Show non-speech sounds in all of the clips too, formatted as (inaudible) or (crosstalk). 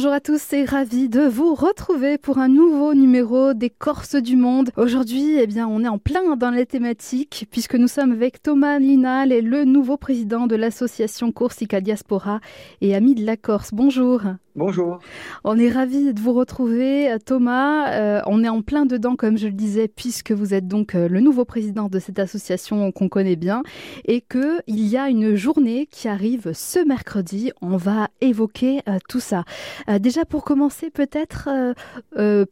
Bonjour à tous et ravi de vous retrouver pour un nouveau numéro des Corses du Monde. Aujourd'hui, eh bien, on est en plein dans les thématiques puisque nous sommes avec Thomas Linal et le nouveau président de l'association Corsica Diaspora et ami de la Corse. Bonjour. Bonjour. On est ravis de vous retrouver, Thomas. Euh, on est en plein dedans, comme je le disais, puisque vous êtes donc euh, le nouveau président de cette association qu'on connaît bien et qu'il y a une journée qui arrive ce mercredi. On va évoquer euh, tout ça. déjà, pour commencer, peut-être,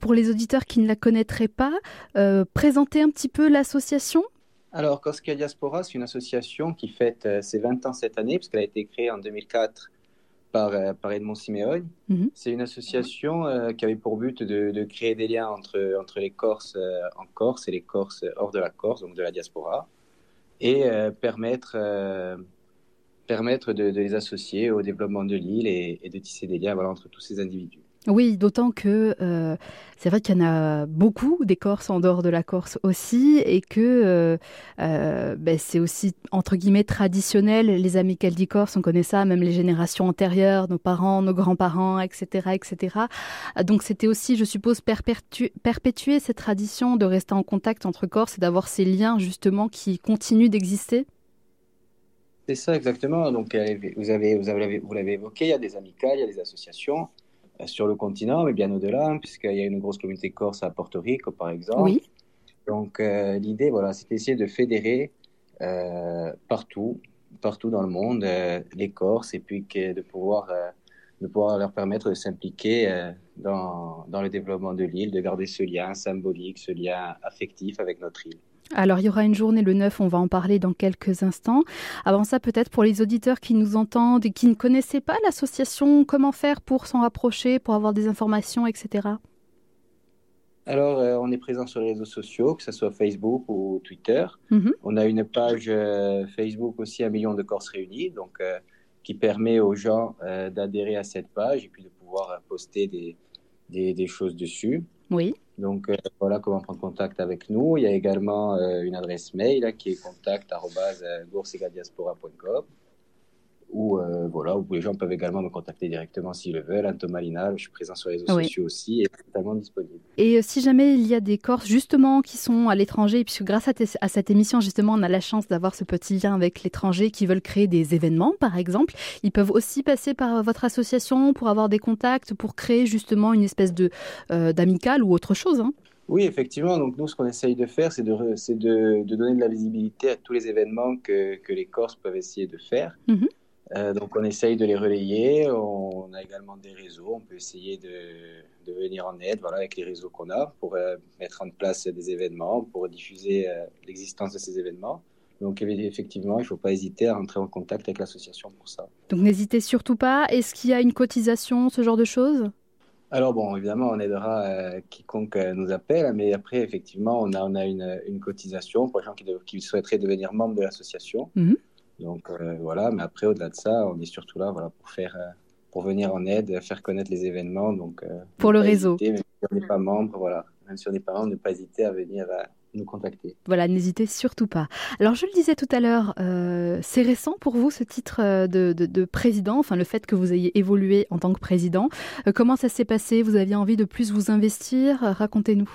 pour les auditeurs qui ne la connaîtraient pas, présenter un petit peu l'association alors, Corsica Diaspora, c'est une association qui fête ses 20 ans cette année, puisqu'elle a été créée en 2004 par, euh, par Edmond Simeone. Mhm. C'est une association euh, qui avait pour but de, créer des liens entre, entre les Corses euh, en Corse et les Corses hors de la Corse, donc de la diaspora, et permettre, permettre de, les associer au développement de l'île et, et, de tisser des liens voilà, entre tous ces individus. Oui, d'autant que euh, c'est vrai qu'il y en a beaucoup des Corses en dehors de la Corse aussi, et que euh, euh, ben, c'est aussi entre guillemets traditionnel. Les amis Corse, on connaît ça, même les générations antérieures, nos parents, nos grands-parents, etc., etc. Donc c'était aussi, je suppose, perpétuer cette tradition de rester en contact entre Corses et d'avoir ces liens justement qui continuent d'exister. C'est ça exactement. Donc vous avez, vous l'avez évoqué, il y a des amicales, il y a des associations sur le continent, mais bien au-delà, hein, puisqu'il y a une grosse communauté corse à Porto Rico, par exemple. Oui. Donc, euh, l'idée, voilà, c'est d'essayer de fédérer euh, partout, partout dans le monde, euh, les Corses, et puis de pouvoir, de pouvoir leur permettre de s'impliquer dans, dans le développement de l'île, de garder ce lien symbolique, ce lien affectif avec notre île. Alors, il y aura une journée le 9, on va en parler dans quelques instants. Avant ça, peut-être pour les auditeurs qui nous entendent et qui ne connaissaient pas l'association, comment faire pour s'en rapprocher, pour avoir des informations, etc. Alors, euh, on est présent sur les réseaux sociaux, que ce soit Facebook ou Twitter. Mhm. On a une page euh, Facebook aussi, un million de Corses réunis, donc euh, qui permet aux gens d'adhérer à cette page et puis de pouvoir poster des, des choses dessus. Oui. Donc euh, voilà comment prendre contact avec nous. Il y a également euh, une adresse mail hein, qui est contact@goursigadiaspora.com ou euh, voilà, où les gens peuvent également me contacter directement s'ils le veulent. Thomas Lina, je suis présent sur les réseaux sociaux aussi et totalement disponible. Et si jamais il y a des Corses justement qui sont à l'étranger, puisque grâce à, à, cette émission justement on a la chance d'avoir ce petit lien avec l'étranger qui veulent créer des événements par exemple, ils peuvent aussi passer par votre association pour avoir des contacts, pour créer justement une espèce de d'amicale ou autre chose. Hein. Oui, effectivement. Donc nous, ce qu'on essaye de faire, c'est de, de, de, donner de la visibilité à tous les événements que, que les Corses peuvent essayer de faire. Mmh euh, donc on essaye de les relayer. On a également des réseaux. On peut essayer de, de venir en aide voilà, avec les réseaux qu'on a pour euh, mettre en place des événements, pour diffuser euh, l'existence de ces événements. Donc effectivement, il ne faut pas hésiter à entrer en contact avec l'association pour ça. Donc n'hésitez surtout pas. Est-ce qu'il y a une cotisation, ce genre de choses? Alors bon, évidemment, on aidera quiconque nous appelle, mais après, effectivement, on a, on a une, une cotisation pour les gens qui, qui souhaiteraient devenir membres de l'association. Mmh donc euh, voilà, mais après, au-delà de ça, on est surtout là voilà, pour, faire, euh, pour venir en aide, faire connaître les événements. Donc, euh, pour le réseau. même si on n'est pas membre, voilà, même si on n'est pas membre, ne pas hésiter à venir nous contacter. Voilà, n'hésitez surtout pas. Alors, je le disais tout à l'heure, c'est récent pour vous ce titre de, de, président, enfin le fait que vous ayez évolué en tant que président. comment ça s'est passé? Vous aviez envie de plus vous investir? Racontez-nous.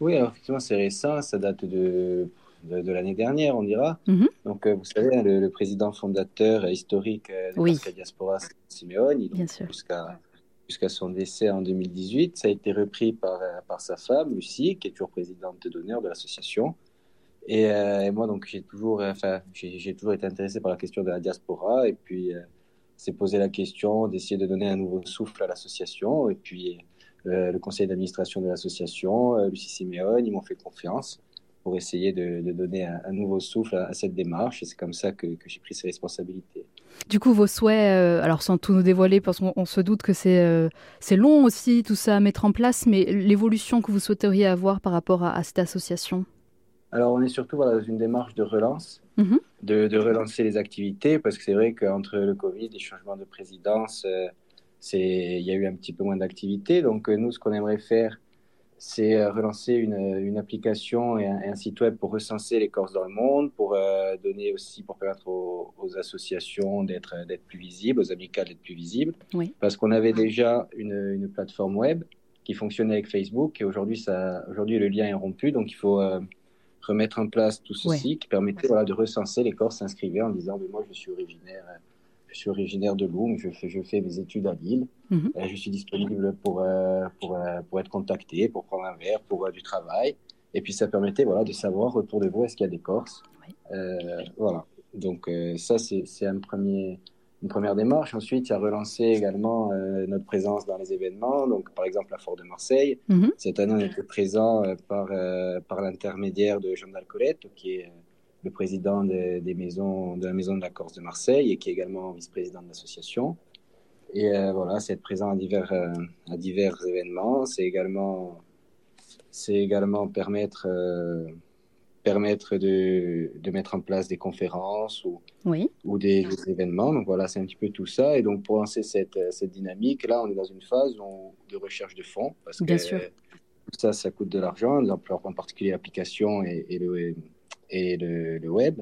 Oui, alors effectivement, c'est récent. Ça date de de, l'année dernière, on dira. Mhm. Donc, euh, vous savez, hein, le, président fondateur historique euh, de oui. Diaspora, Simeone, jusqu'à jusqu'à son décès en 2018. Ça a été repris par, euh, par sa femme, Lucie, qui est toujours présidente d'honneur de l'association. Et, moi, donc, j'ai toujours, enfin, j'ai toujours été intéressé par la question de la diaspora. Et puis, c'est posé la question d'essayer de donner un nouveau souffle à l'association. Et puis, le conseil d'administration de l'association, Lucie Simeone, ils m'ont fait confiance pour essayer de, donner un, nouveau souffle à, cette démarche. Et c'est comme ça que, j'ai pris ces responsabilités. Du coup, vos souhaits, euh, alors sans tout nous dévoiler, parce qu'on se doute que euh, c'est long aussi tout ça à mettre en place, mais l'évolution que vous souhaiteriez avoir par rapport à, cette association? Alors, on est surtout dans une démarche de relance, mhm. de, relancer les activités, parce que c'est vrai qu'entre le Covid, les changements de présidence, euh, il y a eu un petit peu moins d'activité. Donc, nous, ce qu'on aimerait faire, c'est euh, relancer une, une, application et un, site web pour recenser les Corses dans le monde, pour euh, donner aussi, pour permettre aux, associations d'être plus visibles, aux amicales d'être plus visibles. Oui. Parce qu'on avait déjà une, une, plateforme web qui fonctionnait avec Facebook et aujourd'hui le lien est rompu, donc il faut euh, remettre en place tout ceci qui permettait voilà, de recenser les Corses s'inscrivaient en disant mais moi je suis originaire je suis originaire de Loum, je fais, je fais mes études à Lille. Mhm. Euh, je suis disponible pour, euh, pour, euh, pour, être contacté, pour prendre un verre, pour du travail. Et puis ça permettait voilà, de savoir autour de vous est-ce qu'il y a des Corses? voilà. Donc ça, c'est un premier, une première démarche. Ensuite, il a relancé également notre présence dans les événements. Donc par exemple, la Fort de Marseille. Mhm. Cette année, on était présent par, par l'intermédiaire de Jean Dalcolette, qui est le président des maisons, de la Maison de la Corse de Marseille et qui est également vice-président de l'association. Et euh, voilà, c'est être présent à divers, euh, à divers événements. C'est également, c'est également permettre, euh, permettre de, de, mettre en place des conférences ou, oui. ou des, événements. Donc voilà, c'est un petit peu tout ça. Et donc pour lancer cette, cette dynamique, là, on est dans une phase de recherche de fonds parce Bien que sûr. ça, ça coûte de l'argent, en particulier l'application et, et le et le, web.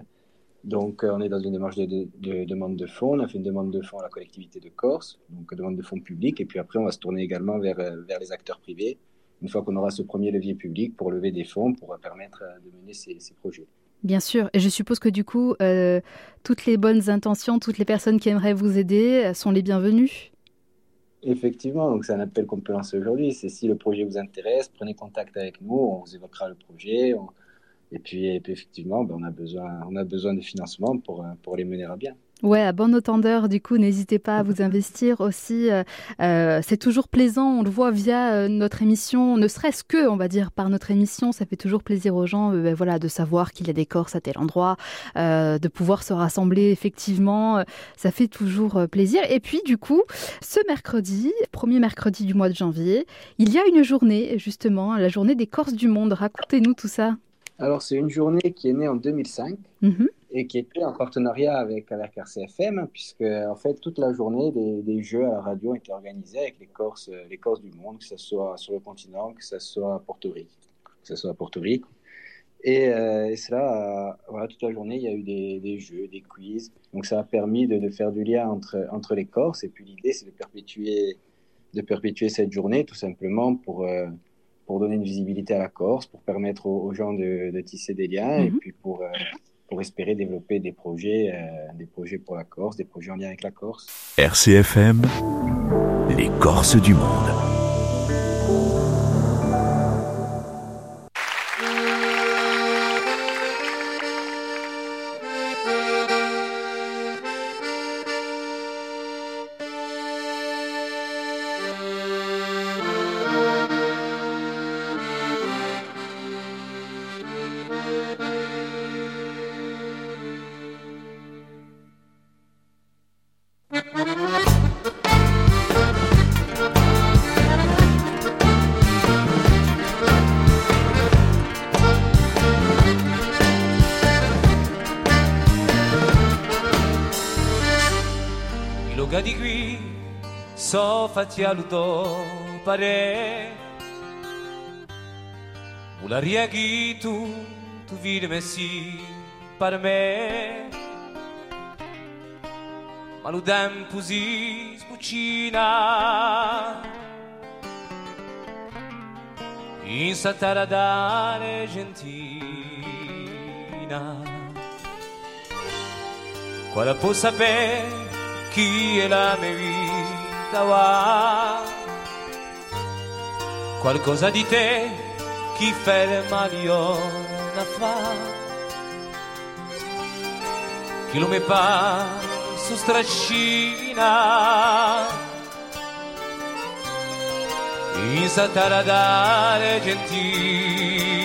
Donc, euh, on est dans une démarche de, demande de fonds. On a fait une demande de fonds à la collectivité de Corse, donc demande de fonds publics. Et puis après, on va se tourner également vers, euh, vers les acteurs privés, une fois qu'on aura ce premier levier public pour lever des fonds, pour permettre euh, de mener ces, projets. Bien sûr. Et je suppose que du coup, toutes les bonnes intentions, toutes les personnes qui aimeraient vous aider sont les bienvenues. Effectivement, donc c'est un appel qu'on peut lancer aujourd'hui. C'est si le projet vous intéresse, prenez contact avec nous, on vous évoquera le projet, et puis, effectivement, ben, on, a besoin, on a besoin de financement pour, euh, pour les mener à bien. Ouais, à bon entendeur, du coup, n'hésitez pas à vous investir aussi. Euh, euh, c'est toujours plaisant, on le voit via notre émission, ne serait-ce que, on va dire, par notre émission, ça fait toujours plaisir aux gens, ben, voilà, de savoir qu'il y a des Corses à tel endroit, de pouvoir se rassembler effectivement, ça fait toujours plaisir. Et puis, du coup, ce mercredi, premier mercredi du mois de janvier, il y a une journée, justement, la journée des Corses du monde. Racontez-nous tout ça. Alors, c'est une journée qui est née en 2005 mhm. et qui était en partenariat avec, avec RCFM, puisque en fait, toute la journée, des, jeux à la radio étaient organisés avec les Corses, les Corses du monde, que ce soit sur le continent, que ce soit à Porto Rico. Que ce soit à Porto Rico. Et, euh, cela, voilà, toute la journée, il y a eu des, jeux, des quiz. Donc, ça a permis de, faire du lien entre, entre les Corses. Et puis, l'idée, c'est de perpétuer, de perpétuer cette journée, tout simplement, pour. Euh, pour donner une visibilité à la Corse, pour permettre aux, gens de, tisser des liens et mhm. puis pour, euh, pour espérer développer des projets, euh, des projets pour la Corse, des projets en lien avec la Corse. RCFM, les Corses du monde. faccialu do pare. Vula tu tu virme messi per me. Ma lu tempo si spuccina In satara dare gentina Quale può sapere chi è la mia vita stava. Qualcosa di te chi ferma la fa. Chi lo me pa su strascina. In Sataradare gentina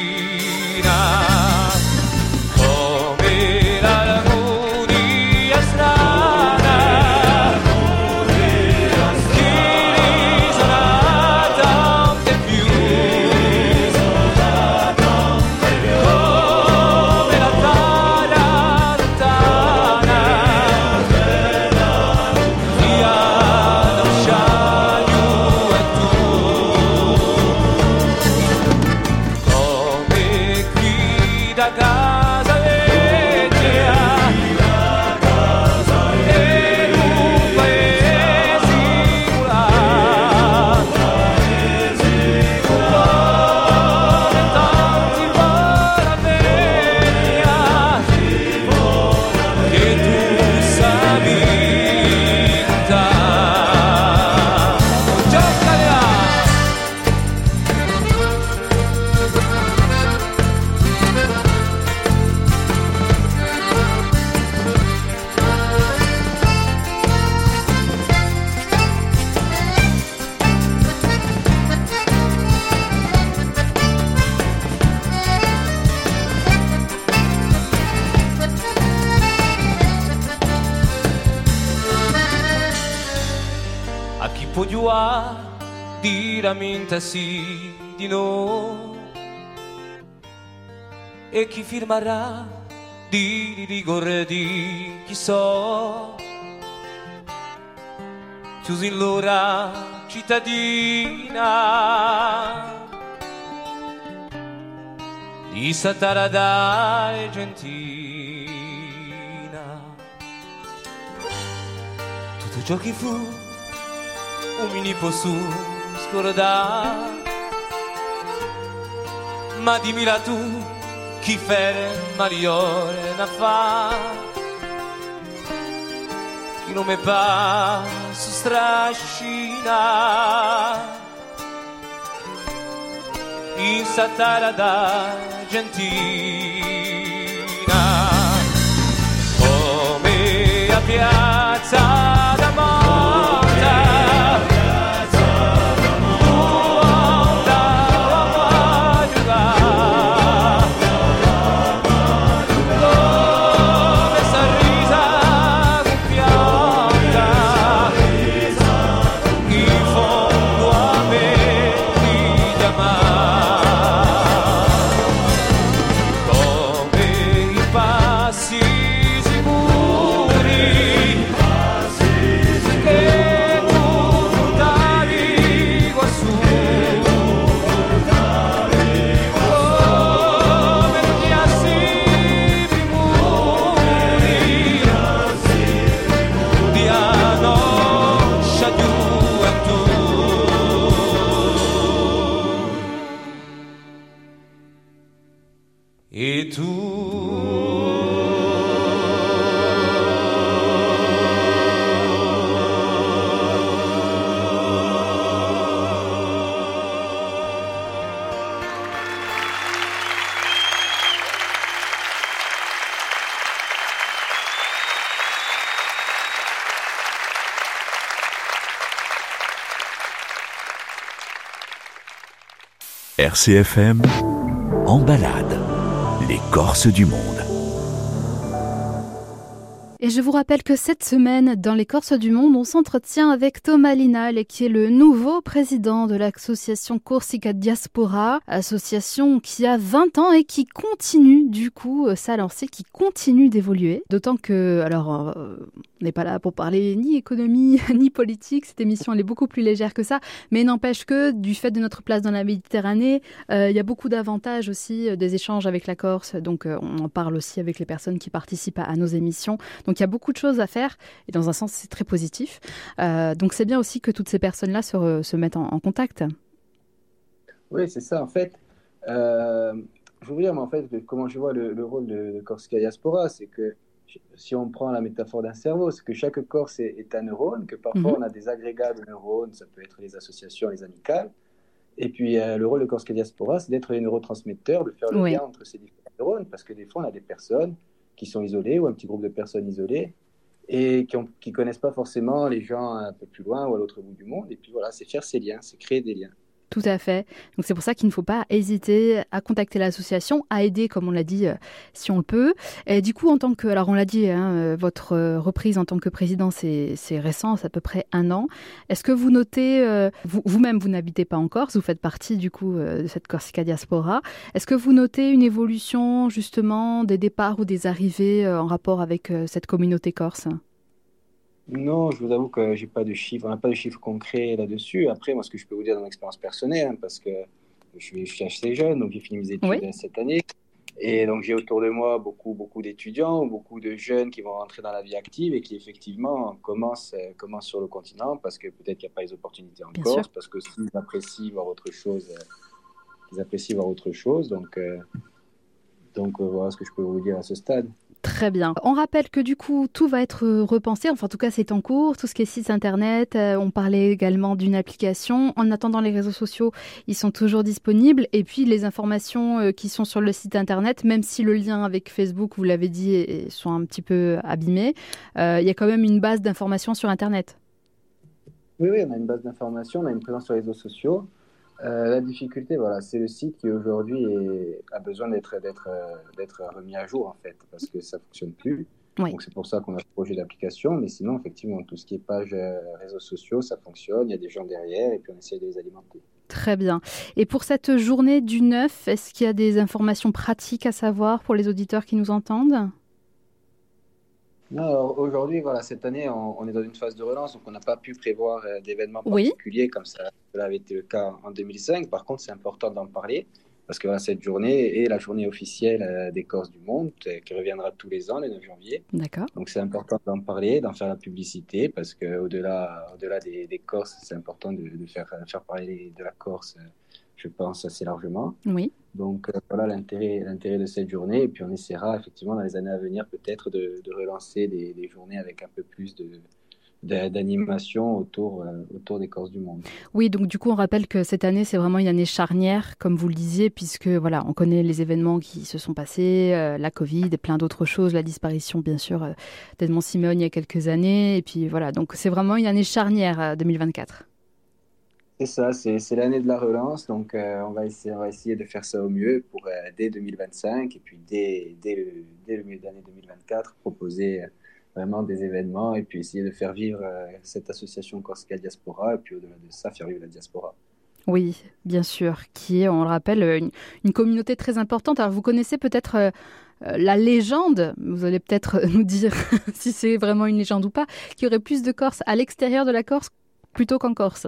tua diraminte sì di no. E chi firmerà di rigore di chi so. Chiusi l'ora cittadina di Satarada e Gentina. Tutto ciò che fu un mini po' su scordare ma dimmi la tu chi ferma le ore da fa chi non mi passa strascina? In satara d'Argentina come a piazza RCFM en balade. Les Corses du monde. Et je vous rappelle que cette semaine, dans les Corses du Monde, on s'entretient avec Thomas Linal, qui est le nouveau président de l'association Corsica Diaspora, association qui a 20 ans et qui continue, du coup, euh, sa lancée, qui continue d'évoluer. D'autant que, alors, euh, n'est pas là pour parler ni économie, (laughs) ni politique, cette émission, elle est beaucoup plus légère que ça, mais n'empêche que, du fait de notre place dans la Méditerranée, euh, il y a beaucoup d'avantages aussi, des échanges avec la Corse, donc on en parle aussi avec les personnes qui participent à, nos émissions. Donc il y a beaucoup de choses à faire et dans un sens c'est très positif. Euh, donc c'est bien aussi que toutes ces personnes-là se, se, mettent en, contact. Oui, c'est ça en fait. Euh, je veux dire, mais en fait, comment je vois le, rôle de Corsica Diaspora, c'est que si on prend la métaphore d'un cerveau, c'est que chaque corse est, un neurone, que parfois mhm. on a des agrégats de neurones, ça peut être les associations, les amicales. Et puis euh, le rôle de Corsica Diaspora, c'est d'être les neurotransmetteurs, de faire le lien entre ces différents neurones, parce que des fois on a des personnes qui sont isolés ou un petit groupe de personnes isolées et qui ne connaissent pas forcément les gens un peu plus loin ou à l'autre bout du monde. Et puis voilà, c'est faire ces liens, c'est créer des liens. Tout à fait. Donc c'est pour ça qu'il ne faut pas hésiter à contacter l'association, à aider, comme on l'a dit, euh, si on le peut. Et du coup, en tant que, alors on l'a dit, hein, euh, votre euh, reprise en tant que président, c'est récent, c'est à peu près un an. Est-ce que vous notez, vous-même, vous, n'habitez pas en Corse, vous faites partie du coup de cette Corsica Diaspora. Est-ce que vous notez une évolution justement des départs ou des arrivées en rapport avec cette communauté corse? Non, je vous avoue que j'ai pas de chiffres, on n'a pas de chiffres concrets là-dessus. Après, moi, ce que je peux vous dire dans mon expérience personnelle, hein, parce que je suis, je suis, assez jeune, donc j'ai fini mes études cette année. Et donc, j'ai autour de moi beaucoup, beaucoup d'étudiants, beaucoup de jeunes qui vont rentrer dans la vie active et qui, effectivement, commencent, euh, commencent sur le continent parce que peut-être qu'il n'y a pas les opportunités en Corse, parce que s'ils apprécient voir autre chose, euh, ils apprécient voir autre chose. Donc, euh, donc voilà ce que je peux vous dire à ce stade. Très bien. On rappelle que du coup, tout va être repensé. Enfin, en tout cas, c'est en cours. Tout ce qui est site internet. Euh, on parlait également d'une application. En attendant, les réseaux sociaux, ils sont toujours disponibles. Et puis, les informations euh, qui sont sur le site internet, même si le lien avec Facebook, vous l'avez dit, sont un petit peu abîmés, euh, il y a quand même une base d'informations sur internet. Oui, oui, on a une base d'informations, on a une présence sur les réseaux sociaux. Euh, la difficulté, voilà, c'est le site qui aujourd'hui a besoin d'être d'être d'être remis à jour en fait, parce que ça fonctionne plus. Donc c'est pour ça qu'on a ce projet d'application. Mais sinon, effectivement, tout ce qui est page euh, réseaux sociaux, ça fonctionne. Il y a des gens derrière et puis on essaie de les alimenter. Très bien. Et pour cette journée du 9, est-ce qu'il y a des informations pratiques à savoir pour les auditeurs qui nous entendent? Non, aujourd'hui, voilà, cette année, on, est dans une phase de relance, donc on n'a pas pu prévoir euh, d'événements particuliers comme ça, cela avait été le cas en 2005. Par contre, c'est important d'en parler parce que cette journée est la journée officielle euh, des Corses du monde euh, qui reviendra tous les ans, le 9 janvier. D'accord. Donc c'est important d'en parler, d'en faire la publicité parce qu'au-delà au -delà des, des Corses, c'est important de, de, faire, faire parler de la Corse je pense, assez largement. Oui. Donc euh, voilà l'intérêt, l'intérêt de cette journée. Et puis on essaiera effectivement dans les années à venir peut-être de, relancer des, journées avec un peu plus de, d'animation autour, euh, autour des Corses du monde. Oui, donc du coup, on rappelle que cette année, c'est vraiment une année charnière, comme vous le disiez, puisque voilà, on connaît les événements qui se sont passés, euh, la Covid et plein d'autres choses, la disparition, bien sûr, d'Edmond Simeone il y a quelques années. Et puis voilà, donc c'est vraiment une année charnière 2024. C'est ça, c'est l'année de la relance, donc euh, on, va essayer, on va essayer de faire ça au mieux pour euh, dès 2025 et puis dès, dès, le, dès le milieu d'année 2024 proposer euh, vraiment des événements et puis essayer de faire vivre cette association Corsica Diaspora et puis au-delà de ça faire vivre la diaspora. Oui, bien sûr, qui est, on le rappelle, une, une communauté très importante. Alors vous connaissez peut-être la légende, vous allez peut-être nous dire (laughs) si c'est vraiment une légende ou pas, qu'il y aurait plus de Corses à l'extérieur de la Corse plutôt qu'en Corse.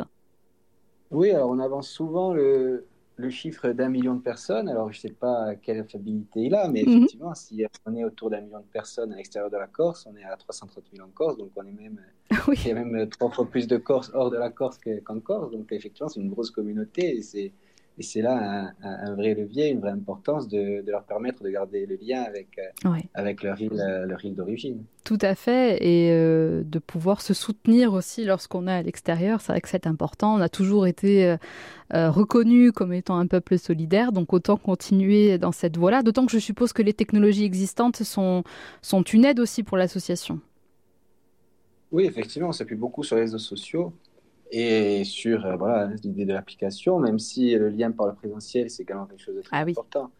Oui, alors on avance souvent le, le chiffre d'un million de personnes. Alors je ne sais pas quelle fiabilité il a, mais mhm. effectivement, si on est autour d'un million de personnes à l'extérieur de la Corse, on est à 330 000 en Corse, donc on est même, il y a même trois fois plus de Corse hors de la Corse qu'en Corse. Donc effectivement, c'est une grosse communauté et c'est et c'est là un, vrai levier, une vraie importance de, leur permettre de garder le lien avec, euh, avec leur île, euh, leur île d'origine. Tout à fait, et euh, de pouvoir se soutenir aussi lorsqu'on est à l'extérieur, c'est vrai que c'est important. On a toujours été reconnu comme étant un peuple solidaire, donc autant continuer dans cette voie-là, d'autant que je suppose que les technologies existantes sont, sont une aide aussi pour l'association. Oui, effectivement, on s'appuie beaucoup sur les réseaux sociaux et sur euh, voilà l'idée de l'application, même si le lien par le présentiel, c'est même quelque chose de très ah important.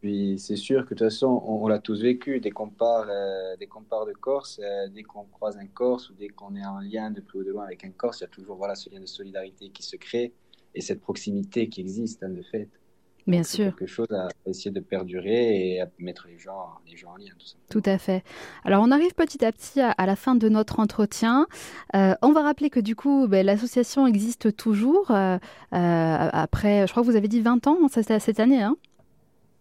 Puis c'est sûr que de toute façon, on, l'a tous vécu, dès qu'on part, euh, dès qu'on part de Corse, euh, dès qu'on croise un Corse ou dès qu'on est en lien de plus ou de loin avec un Corse, il y a toujours voilà, ce lien de solidarité qui se crée et cette proximité qui existe, hein, de fait. Bien sûr. quelque chose à essayer de perdurer et à mettre les gens, les gens en lien. Tout, à fait. Alors, on arrive petit à petit à, la fin de notre entretien. Euh, on va rappeler que du coup, ben, l'association existe toujours. Euh, euh, après, je crois que vous avez dit 20 ans cette, cette année. Hein?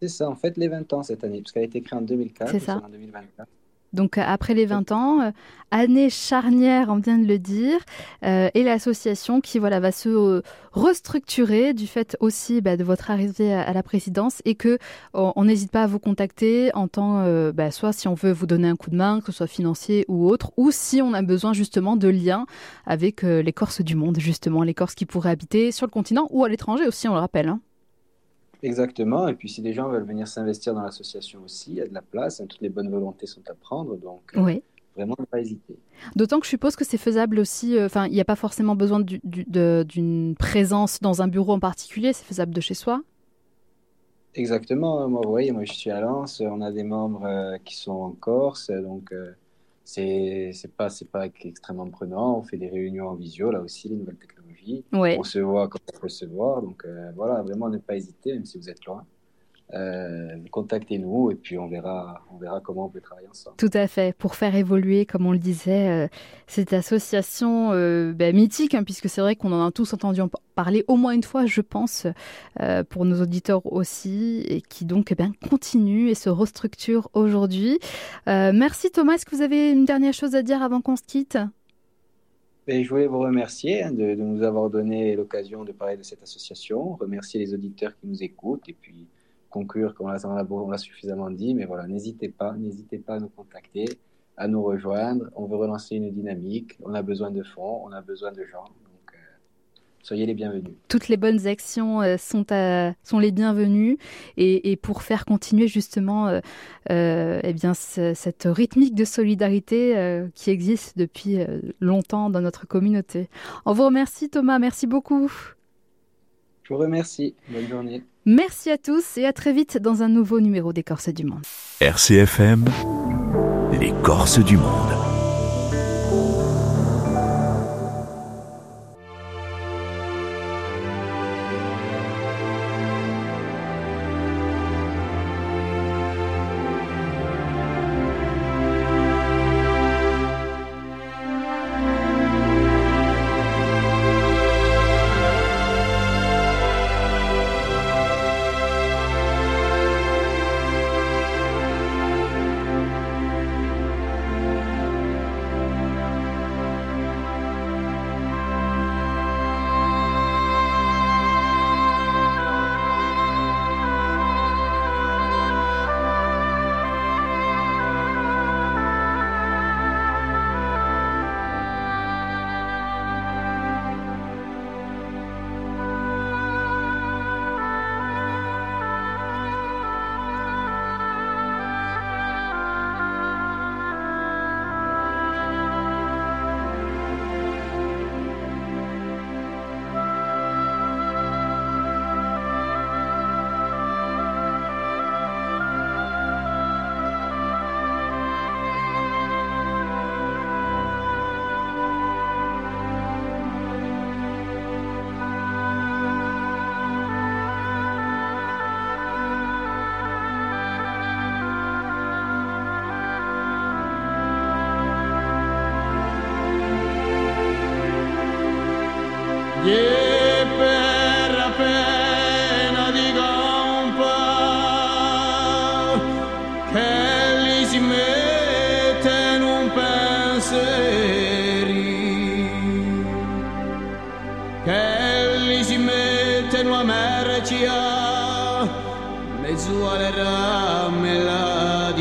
C'est ça, en fait, les 20 ans cette année, parce qu'elle a été créée en 2004. C'est ça. En 2024. Donc euh, après les 20 ans, euh, année charnière, on vient de le dire, euh, et l'association qui voilà va se restructurer du fait aussi bah, de votre arrivée à, la présidence et que on n'hésite pas à vous contacter en tant bah, soit si on veut vous donner un coup de main, que ce soit financier ou autre, ou si on a besoin justement de liens avec les Corses du monde, justement les Corses qui pourraient habiter sur le continent ou à l'étranger aussi, on le rappelle. Hein. Exactement. Et puis, si des gens veulent venir s'investir dans l'association aussi, il y a de la place. Hein, toutes les bonnes volontés sont à prendre. Donc, euh, vraiment, ne pas hésiter. D'autant que je suppose que c'est faisable aussi. Euh, enfin, il n'y a pas forcément besoin d'une présence dans un bureau en particulier. C'est faisable de chez soi? Exactement. Moi, vous voyez, moi, je suis à Lens. On a des membres euh, qui sont en Corse. Donc, c'est pas, pas extrêmement prenant. On fait des réunions en visio, là aussi, les nouvelles technologies on se voit quand on peut se voir. Donc euh, voilà, vraiment ne pas hésiter, même si vous êtes loin. Euh, contactez-nous et puis on verra, on verra comment on peut travailler ensemble. Tout à fait, pour faire évoluer, comme on le disait, euh, cette association ben, mythique, hein, puisque c'est vrai qu'on en a tous entendu parler au moins une fois, je pense, pour nos auditeurs aussi, et qui donc eh bien, continue et se restructure aujourd'hui. merci Thomas, est-ce que vous avez une dernière chose à dire avant qu'on se quitte? Je voulais vous remercier hein, de, nous avoir donné l'occasion de parler de cette association, remercier les auditeurs qui nous écoutent et puis conclure, comme on l'a suffisamment dit, mais voilà, n'hésitez pas, n'hésitez pas à nous contacter, à nous rejoindre. On veut relancer une dynamique, on a besoin de fonds, on a besoin de gens. Soyez les bienvenus. Toutes les bonnes actions euh, sont, sont les bienvenues et, pour faire continuer justement euh, euh, eh bien, cette rythmique de solidarité qui existe depuis longtemps dans notre communauté. On vous remercie Thomas, merci beaucoup. Je vous remercie. Bonne journée. Merci à tous et à très vite dans un nouveau numéro des Corses du Monde. RCFM, les Corses du monde.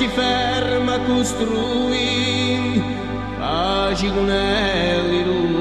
ti ferma a costruire, facile un elirus.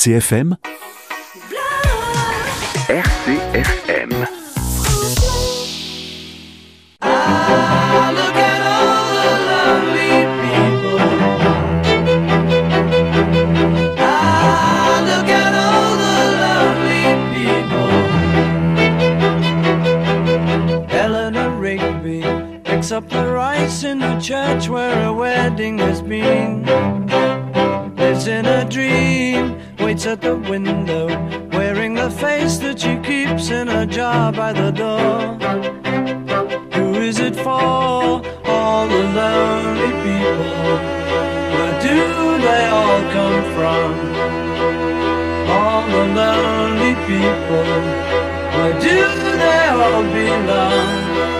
RCFM RCFM up the rice in the church where a wedding has been. Lives in a dream, waits at the window, wearing the face that she keeps in a jar by the door. Who is it for? All the lonely people. Where do they all come from? All the lonely people. Where do they all belong?